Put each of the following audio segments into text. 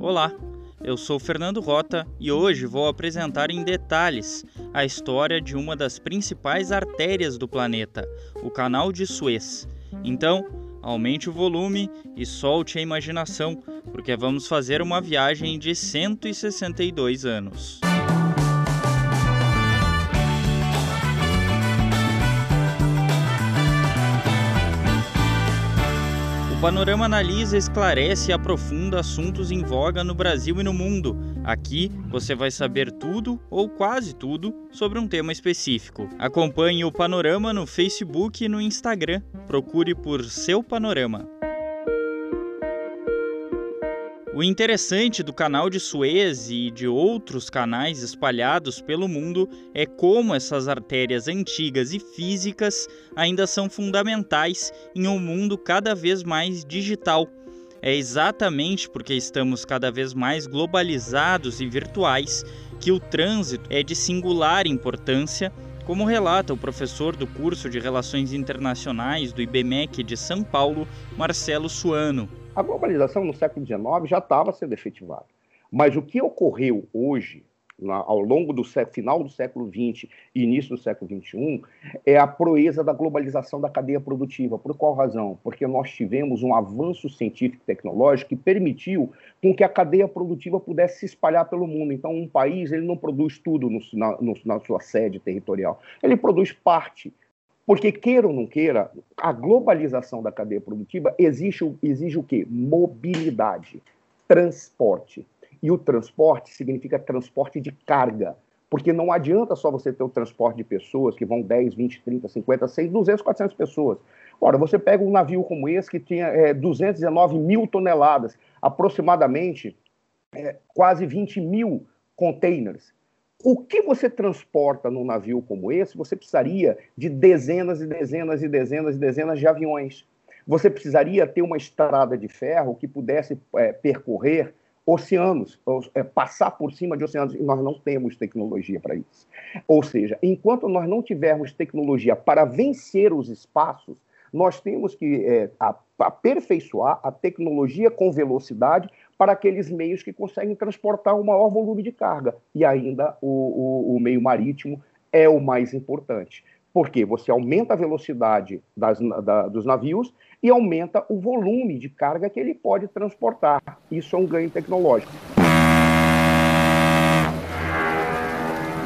Olá, eu sou Fernando Rota e hoje vou apresentar em detalhes a história de uma das principais artérias do planeta, o Canal de Suez. Então, aumente o volume e solte a imaginação, porque vamos fazer uma viagem de 162 anos. Panorama analisa, esclarece e aprofunda assuntos em voga no Brasil e no mundo. Aqui você vai saber tudo ou quase tudo sobre um tema específico. Acompanhe o Panorama no Facebook e no Instagram. Procure por Seu Panorama. O interessante do canal de Suez e de outros canais espalhados pelo mundo é como essas artérias antigas e físicas ainda são fundamentais em um mundo cada vez mais digital. É exatamente porque estamos cada vez mais globalizados e virtuais que o trânsito é de singular importância, como relata o professor do curso de Relações Internacionais do IBMEC de São Paulo, Marcelo Suano. A globalização no século XIX já estava sendo efetivada. Mas o que ocorreu hoje, na, ao longo do final do século XX e início do século XXI, é a proeza da globalização da cadeia produtiva. Por qual razão? Porque nós tivemos um avanço científico e tecnológico que permitiu com que a cadeia produtiva pudesse se espalhar pelo mundo. Então, um país ele não produz tudo no, na, no, na sua sede territorial, ele produz parte. Porque, queira ou não queira, a globalização da cadeia produtiva exige, exige o quê? Mobilidade, transporte. E o transporte significa transporte de carga. Porque não adianta só você ter o transporte de pessoas que vão 10, 20, 30, 50, 100, 200, 400 pessoas. Ora, você pega um navio como esse que tinha é, 219 mil toneladas, aproximadamente é, quase 20 mil containers. O que você transporta num navio como esse, você precisaria de dezenas e dezenas e dezenas e dezenas de aviões. Você precisaria ter uma estrada de ferro que pudesse é, percorrer oceanos, ou, é, passar por cima de oceanos, e nós não temos tecnologia para isso. Ou seja, enquanto nós não tivermos tecnologia para vencer os espaços, nós temos que é, aperfeiçoar a tecnologia com velocidade para aqueles meios que conseguem transportar o maior volume de carga. E ainda o, o, o meio marítimo é o mais importante. Porque você aumenta a velocidade das, da, dos navios e aumenta o volume de carga que ele pode transportar. Isso é um ganho tecnológico.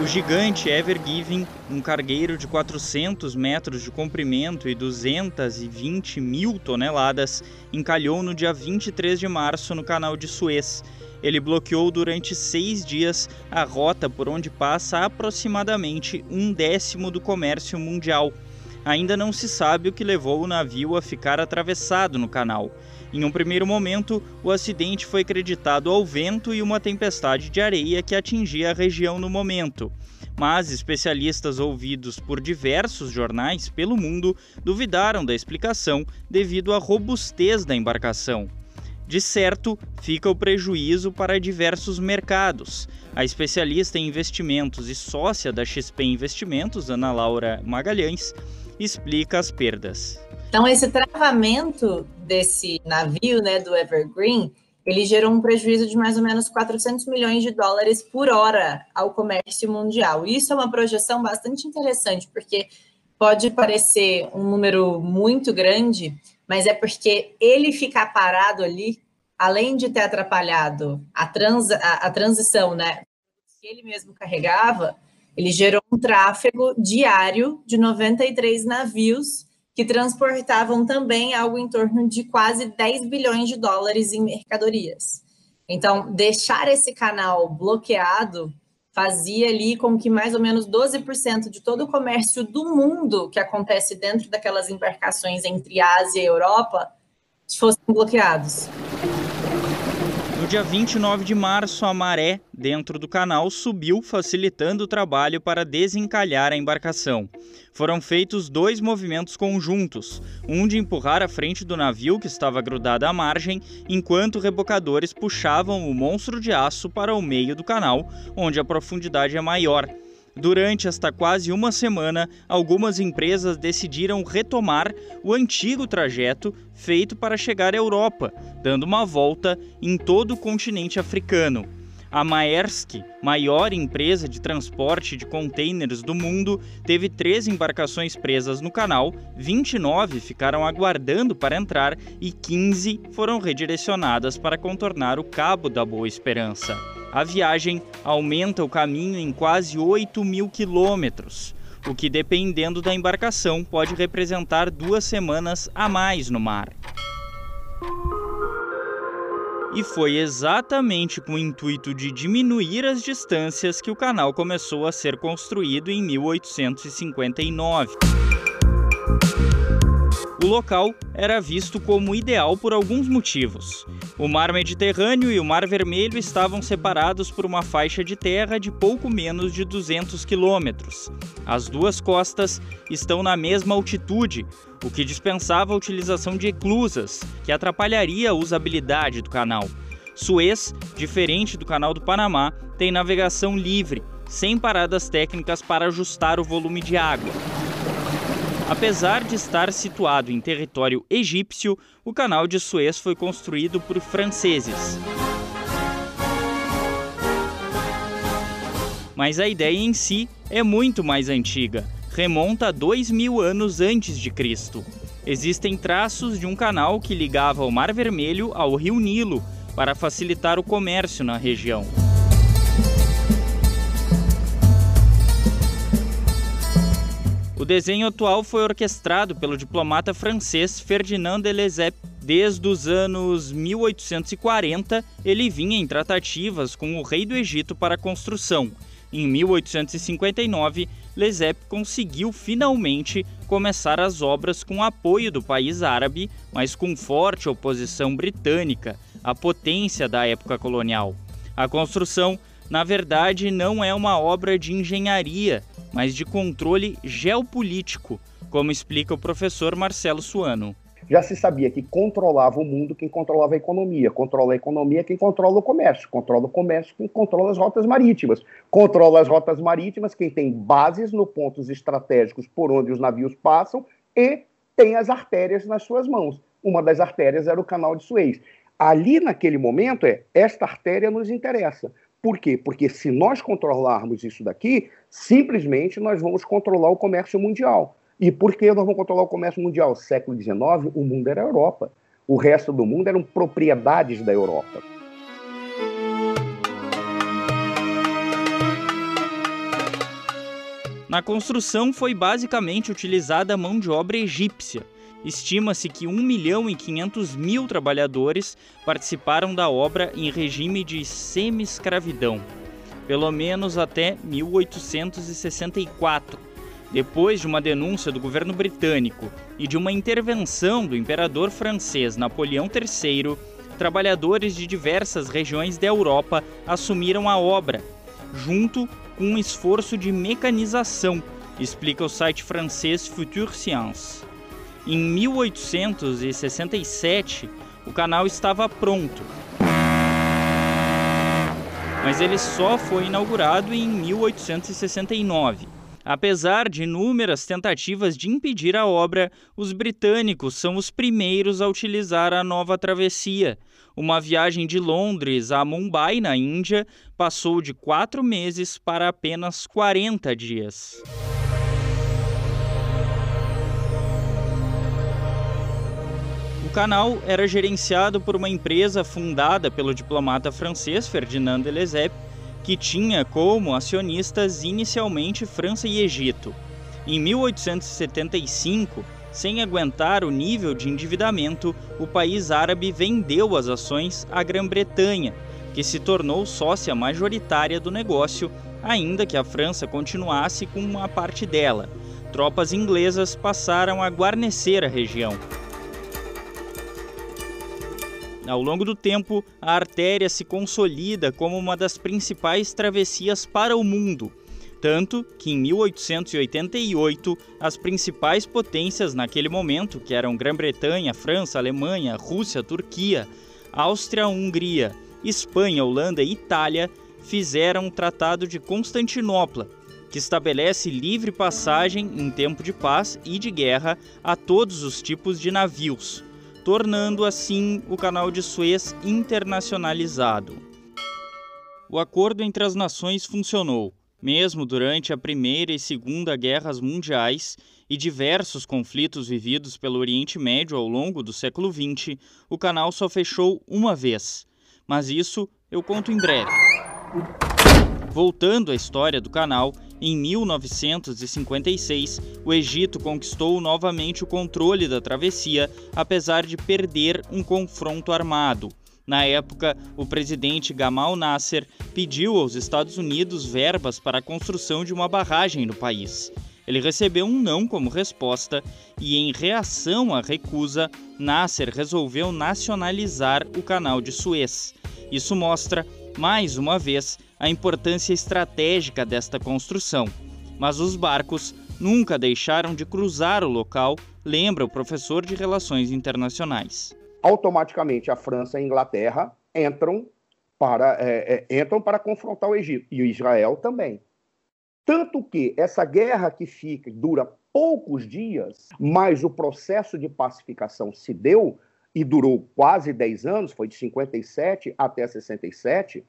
O gigante Ever Given, um cargueiro de 400 metros de comprimento e 220 mil toneladas, encalhou no dia 23 de março no canal de Suez. Ele bloqueou durante seis dias a rota por onde passa aproximadamente um décimo do comércio mundial. Ainda não se sabe o que levou o navio a ficar atravessado no canal. Em um primeiro momento, o acidente foi acreditado ao vento e uma tempestade de areia que atingia a região no momento. Mas especialistas ouvidos por diversos jornais pelo mundo duvidaram da explicação devido à robustez da embarcação. De certo, fica o prejuízo para diversos mercados. A especialista em investimentos e sócia da XP Investimentos, Ana Laura Magalhães, explica as perdas. Então, esse travamento desse navio, né, do Evergreen, ele gerou um prejuízo de mais ou menos 400 milhões de dólares por hora ao comércio mundial. Isso é uma projeção bastante interessante, porque pode parecer um número muito grande, mas é porque ele ficar parado ali, além de ter atrapalhado a, trans, a, a transição, né, que ele mesmo carregava, ele gerou um tráfego diário de 93 navios que transportavam também algo em torno de quase 10 bilhões de dólares em mercadorias. Então, deixar esse canal bloqueado fazia ali com que mais ou menos 12% de todo o comércio do mundo que acontece dentro daquelas embarcações entre Ásia e Europa fossem bloqueados dia 29 de março, a maré dentro do canal subiu, facilitando o trabalho para desencalhar a embarcação. Foram feitos dois movimentos conjuntos: um de empurrar a frente do navio que estava grudado à margem, enquanto rebocadores puxavam o monstro de aço para o meio do canal, onde a profundidade é maior. Durante esta quase uma semana, algumas empresas decidiram retomar o antigo trajeto feito para chegar à Europa, dando uma volta em todo o continente africano. A Maersk, maior empresa de transporte de contêineres do mundo, teve três embarcações presas no canal, 29 ficaram aguardando para entrar e 15 foram redirecionadas para contornar o Cabo da Boa Esperança. A viagem aumenta o caminho em quase 8 mil quilômetros, o que, dependendo da embarcação, pode representar duas semanas a mais no mar. E foi exatamente com o intuito de diminuir as distâncias que o canal começou a ser construído em 1859. O local era visto como ideal por alguns motivos. O Mar Mediterrâneo e o Mar Vermelho estavam separados por uma faixa de terra de pouco menos de 200 quilômetros. As duas costas estão na mesma altitude, o que dispensava a utilização de eclusas, que atrapalharia a usabilidade do canal. Suez, diferente do Canal do Panamá, tem navegação livre, sem paradas técnicas para ajustar o volume de água. Apesar de estar situado em território egípcio, o canal de Suez foi construído por franceses. Mas a ideia em si é muito mais antiga, remonta a dois mil anos antes de Cristo. Existem traços de um canal que ligava o Mar Vermelho ao Rio Nilo para facilitar o comércio na região. Desenho atual foi orquestrado pelo diplomata francês Ferdinand de Lesseps. Desde os anos 1840, ele vinha em tratativas com o rei do Egito para a construção. Em 1859, Lesseps conseguiu finalmente começar as obras com apoio do país árabe, mas com forte oposição britânica, a potência da época colonial. A construção, na verdade, não é uma obra de engenharia, mas de controle geopolítico, como explica o professor Marcelo Suano. Já se sabia que controlava o mundo quem controlava a economia, controla a economia quem controla o comércio, controla o comércio quem controla as rotas marítimas, controla as rotas marítimas quem tem bases no pontos estratégicos por onde os navios passam e tem as artérias nas suas mãos. Uma das artérias era o canal de Suez. Ali, naquele momento, é esta artéria nos interessa. Por quê? Porque se nós controlarmos isso daqui, simplesmente nós vamos controlar o comércio mundial. E por que nós vamos controlar o comércio mundial? Século XIX, o mundo era a Europa. O resto do mundo eram propriedades da Europa. Na construção foi basicamente utilizada a mão de obra egípcia, Estima-se que 1 milhão e 500 mil trabalhadores participaram da obra em regime de semi-escravidão, pelo menos até 1864. Depois de uma denúncia do governo britânico e de uma intervenção do imperador francês Napoleão III, trabalhadores de diversas regiões da Europa assumiram a obra, junto com um esforço de mecanização, explica o site francês Future Science. Em 1867, o canal estava pronto. Mas ele só foi inaugurado em 1869. Apesar de inúmeras tentativas de impedir a obra, os britânicos são os primeiros a utilizar a nova travessia. Uma viagem de Londres a Mumbai, na Índia, passou de quatro meses para apenas 40 dias. O canal era gerenciado por uma empresa fundada pelo diplomata francês Ferdinand de Lesseps, que tinha como acionistas inicialmente França e Egito. Em 1875, sem aguentar o nível de endividamento, o país árabe vendeu as ações à Grã-Bretanha, que se tornou sócia majoritária do negócio, ainda que a França continuasse com uma parte dela. Tropas inglesas passaram a guarnecer a região. Ao longo do tempo, a artéria se consolida como uma das principais travessias para o mundo, tanto que em 1888 as principais potências naquele momento, que eram Grã-Bretanha, França, Alemanha, Rússia, Turquia, Áustria, Hungria, Espanha, Holanda e Itália, fizeram o Tratado de Constantinopla, que estabelece livre passagem em tempo de paz e de guerra a todos os tipos de navios, tornando assim o Canal de Suez internacionalizado. O acordo entre as nações funcionou, mesmo durante a Primeira e Segunda Guerras Mundiais e diversos conflitos vividos pelo Oriente Médio ao longo do século XX, o canal só fechou uma vez. Mas isso eu conto em breve. Voltando à história do canal, em 1956, o Egito conquistou novamente o controle da travessia, apesar de perder um confronto armado. Na época, o presidente Gamal Nasser pediu aos Estados Unidos verbas para a construção de uma barragem no país. Ele recebeu um não como resposta e, em reação à recusa, Nasser resolveu nacionalizar o canal de Suez. Isso mostra, mais uma vez, a importância estratégica desta construção. Mas os barcos nunca deixaram de cruzar o local, lembra o professor de Relações Internacionais. Automaticamente a França e a Inglaterra entram para, é, é, entram para confrontar o Egito, e o Israel também. Tanto que essa guerra que fica dura poucos dias, mas o processo de pacificação se deu e durou quase 10 anos, foi de 57 até 67,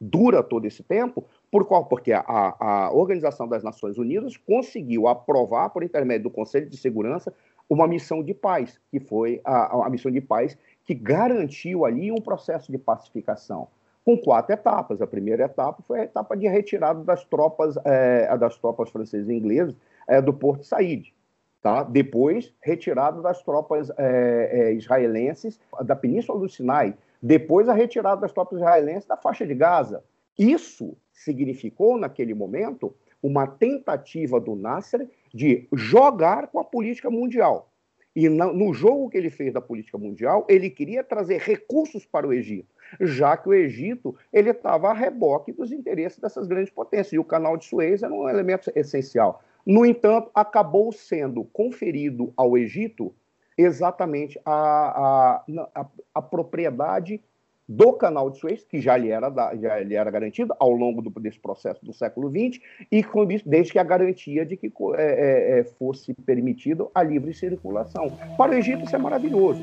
dura todo esse tempo, por qual? Porque a, a Organização das Nações Unidas conseguiu aprovar, por intermédio do Conselho de Segurança, uma missão de paz, que foi a, a missão de paz que garantiu ali um processo de pacificação, com quatro etapas. A primeira etapa foi a etapa de retirada das tropas, é, das tropas francesas e inglesas é, do Porto Said. Tá? Depois, retirada das tropas é, é, israelenses da Península do Sinai, depois, a retirada das tropas israelenses da faixa de Gaza. Isso significou, naquele momento, uma tentativa do Nasser de jogar com a política mundial. E no jogo que ele fez da política mundial, ele queria trazer recursos para o Egito, já que o Egito ele estava a reboque dos interesses dessas grandes potências, e o canal de Suez era um elemento essencial. No entanto, acabou sendo conferido ao Egito exatamente a, a, a, a propriedade do canal de Suez, que já lhe era, já lhe era garantido ao longo do, desse processo do século XX, e com isso, desde que a garantia de que é, é, é, fosse permitido a livre circulação. Para o Egito, isso é maravilhoso.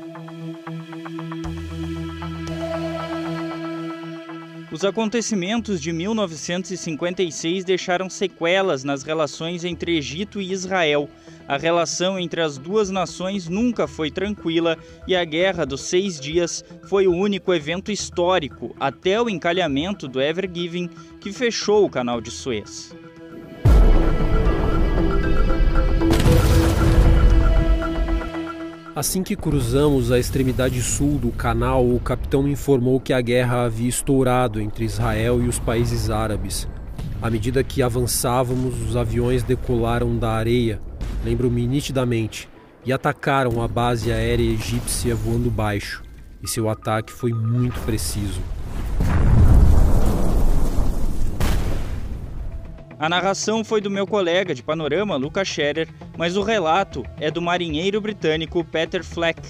Os acontecimentos de 1956 deixaram sequelas nas relações entre Egito e Israel. A relação entre as duas nações nunca foi tranquila e a Guerra dos Seis Dias foi o único evento histórico até o encalhamento do Ever Given que fechou o canal de Suez. Assim que cruzamos a extremidade sul do canal, o capitão informou que a guerra havia estourado entre Israel e os países árabes. À medida que avançávamos, os aviões decolaram da areia, lembro-me nitidamente, e atacaram a base aérea egípcia voando baixo. E seu ataque foi muito preciso. A narração foi do meu colega de panorama, Lucas Scherer, mas o relato é do marinheiro britânico Peter Fleck,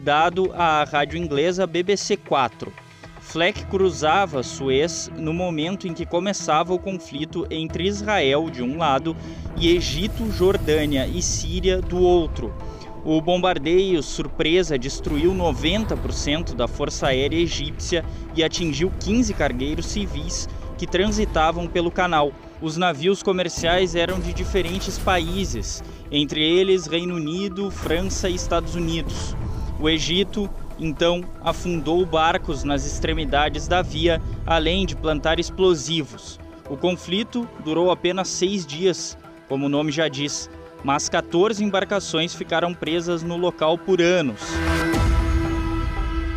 dado à rádio inglesa BBC 4. Fleck cruzava Suez no momento em que começava o conflito entre Israel de um lado e Egito, Jordânia e Síria do outro. O bombardeio surpresa destruiu 90% da força aérea egípcia e atingiu 15 cargueiros civis que transitavam pelo canal os navios comerciais eram de diferentes países, entre eles Reino Unido, França e Estados Unidos. O Egito, então, afundou barcos nas extremidades da via, além de plantar explosivos. O conflito durou apenas seis dias, como o nome já diz, mas 14 embarcações ficaram presas no local por anos.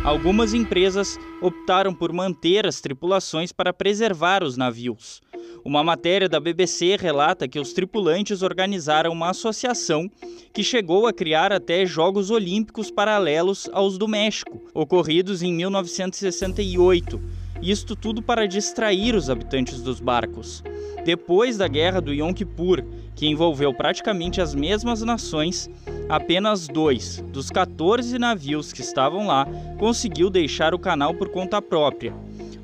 Algumas empresas optaram por manter as tripulações para preservar os navios. Uma matéria da BBC relata que os tripulantes organizaram uma associação que chegou a criar até Jogos Olímpicos paralelos aos do México, ocorridos em 1968. Isto tudo para distrair os habitantes dos barcos. Depois da Guerra do Yom Kippur, que envolveu praticamente as mesmas nações, apenas dois dos 14 navios que estavam lá conseguiu deixar o canal por conta própria.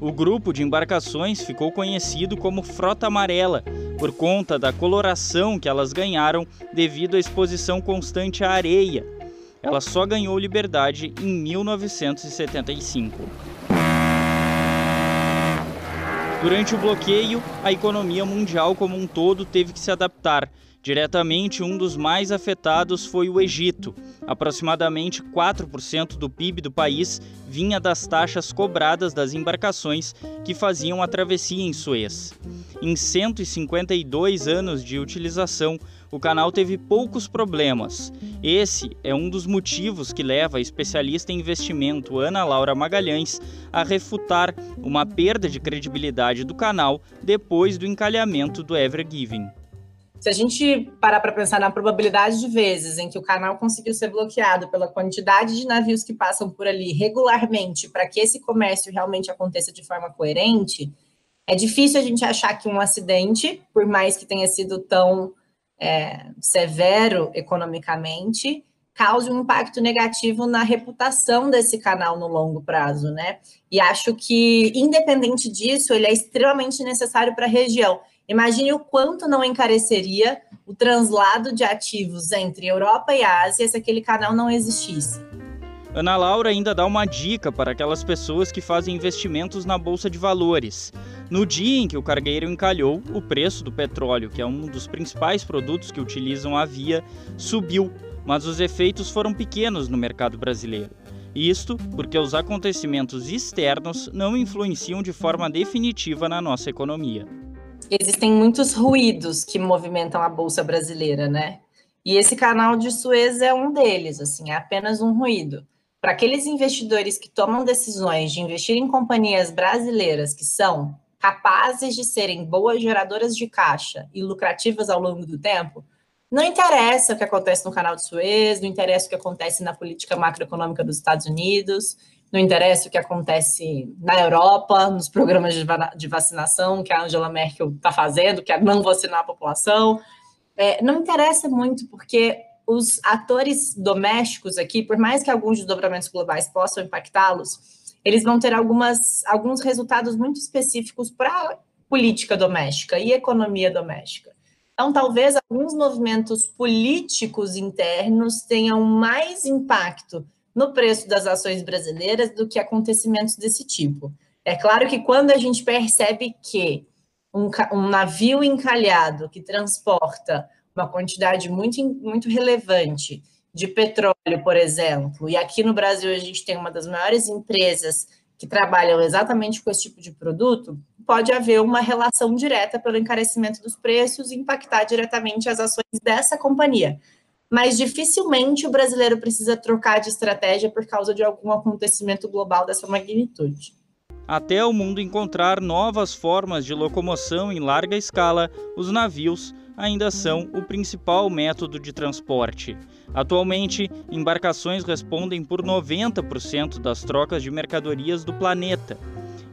O grupo de embarcações ficou conhecido como Frota Amarela, por conta da coloração que elas ganharam devido à exposição constante à areia. Ela só ganhou liberdade em 1975. Durante o bloqueio, a economia mundial como um todo teve que se adaptar. Diretamente, um dos mais afetados foi o Egito. Aproximadamente 4% do PIB do país vinha das taxas cobradas das embarcações que faziam a travessia em Suez. Em 152 anos de utilização, o canal teve poucos problemas. Esse é um dos motivos que leva a especialista em investimento Ana Laura Magalhães a refutar uma perda de credibilidade do canal depois do encalhamento do Ever Given. Se a gente parar para pensar na probabilidade de vezes em que o canal conseguiu ser bloqueado pela quantidade de navios que passam por ali regularmente para que esse comércio realmente aconteça de forma coerente, é difícil a gente achar que um acidente, por mais que tenha sido tão é, severo economicamente, cause um impacto negativo na reputação desse canal no longo prazo, né? E acho que, independente disso, ele é extremamente necessário para a região. Imagine o quanto não encareceria o translado de ativos entre Europa e Ásia se aquele canal não existisse. Ana Laura ainda dá uma dica para aquelas pessoas que fazem investimentos na bolsa de valores. No dia em que o cargueiro encalhou, o preço do petróleo, que é um dos principais produtos que utilizam a via, subiu, mas os efeitos foram pequenos no mercado brasileiro. Isto porque os acontecimentos externos não influenciam de forma definitiva na nossa economia. Existem muitos ruídos que movimentam a bolsa brasileira, né? E esse canal de Suez é um deles, assim, é apenas um ruído para aqueles investidores que tomam decisões de investir em companhias brasileiras que são capazes de serem boas geradoras de caixa e lucrativas ao longo do tempo, não interessa o que acontece no canal de Suez, não interessa o que acontece na política macroeconômica dos Estados Unidos, não interessa o que acontece na Europa, nos programas de vacinação que a Angela Merkel está fazendo, que é não vacinar a população. É, não interessa muito, porque os atores domésticos aqui, por mais que alguns desdobramentos globais possam impactá-los, eles vão ter algumas, alguns resultados muito específicos para a política doméstica e economia doméstica. Então, talvez alguns movimentos políticos internos tenham mais impacto no preço das ações brasileiras do que acontecimentos desse tipo. É claro que quando a gente percebe que um, um navio encalhado que transporta uma quantidade muito, muito relevante de petróleo, por exemplo, e aqui no Brasil a gente tem uma das maiores empresas que trabalham exatamente com esse tipo de produto, pode haver uma relação direta pelo encarecimento dos preços e impactar diretamente as ações dessa companhia. Mas dificilmente o brasileiro precisa trocar de estratégia por causa de algum acontecimento global dessa magnitude. Até o mundo encontrar novas formas de locomoção em larga escala, os navios ainda são o principal método de transporte. Atualmente, embarcações respondem por 90% das trocas de mercadorias do planeta.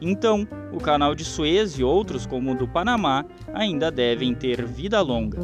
Então, o canal de Suez e outros, como o do Panamá, ainda devem ter vida longa.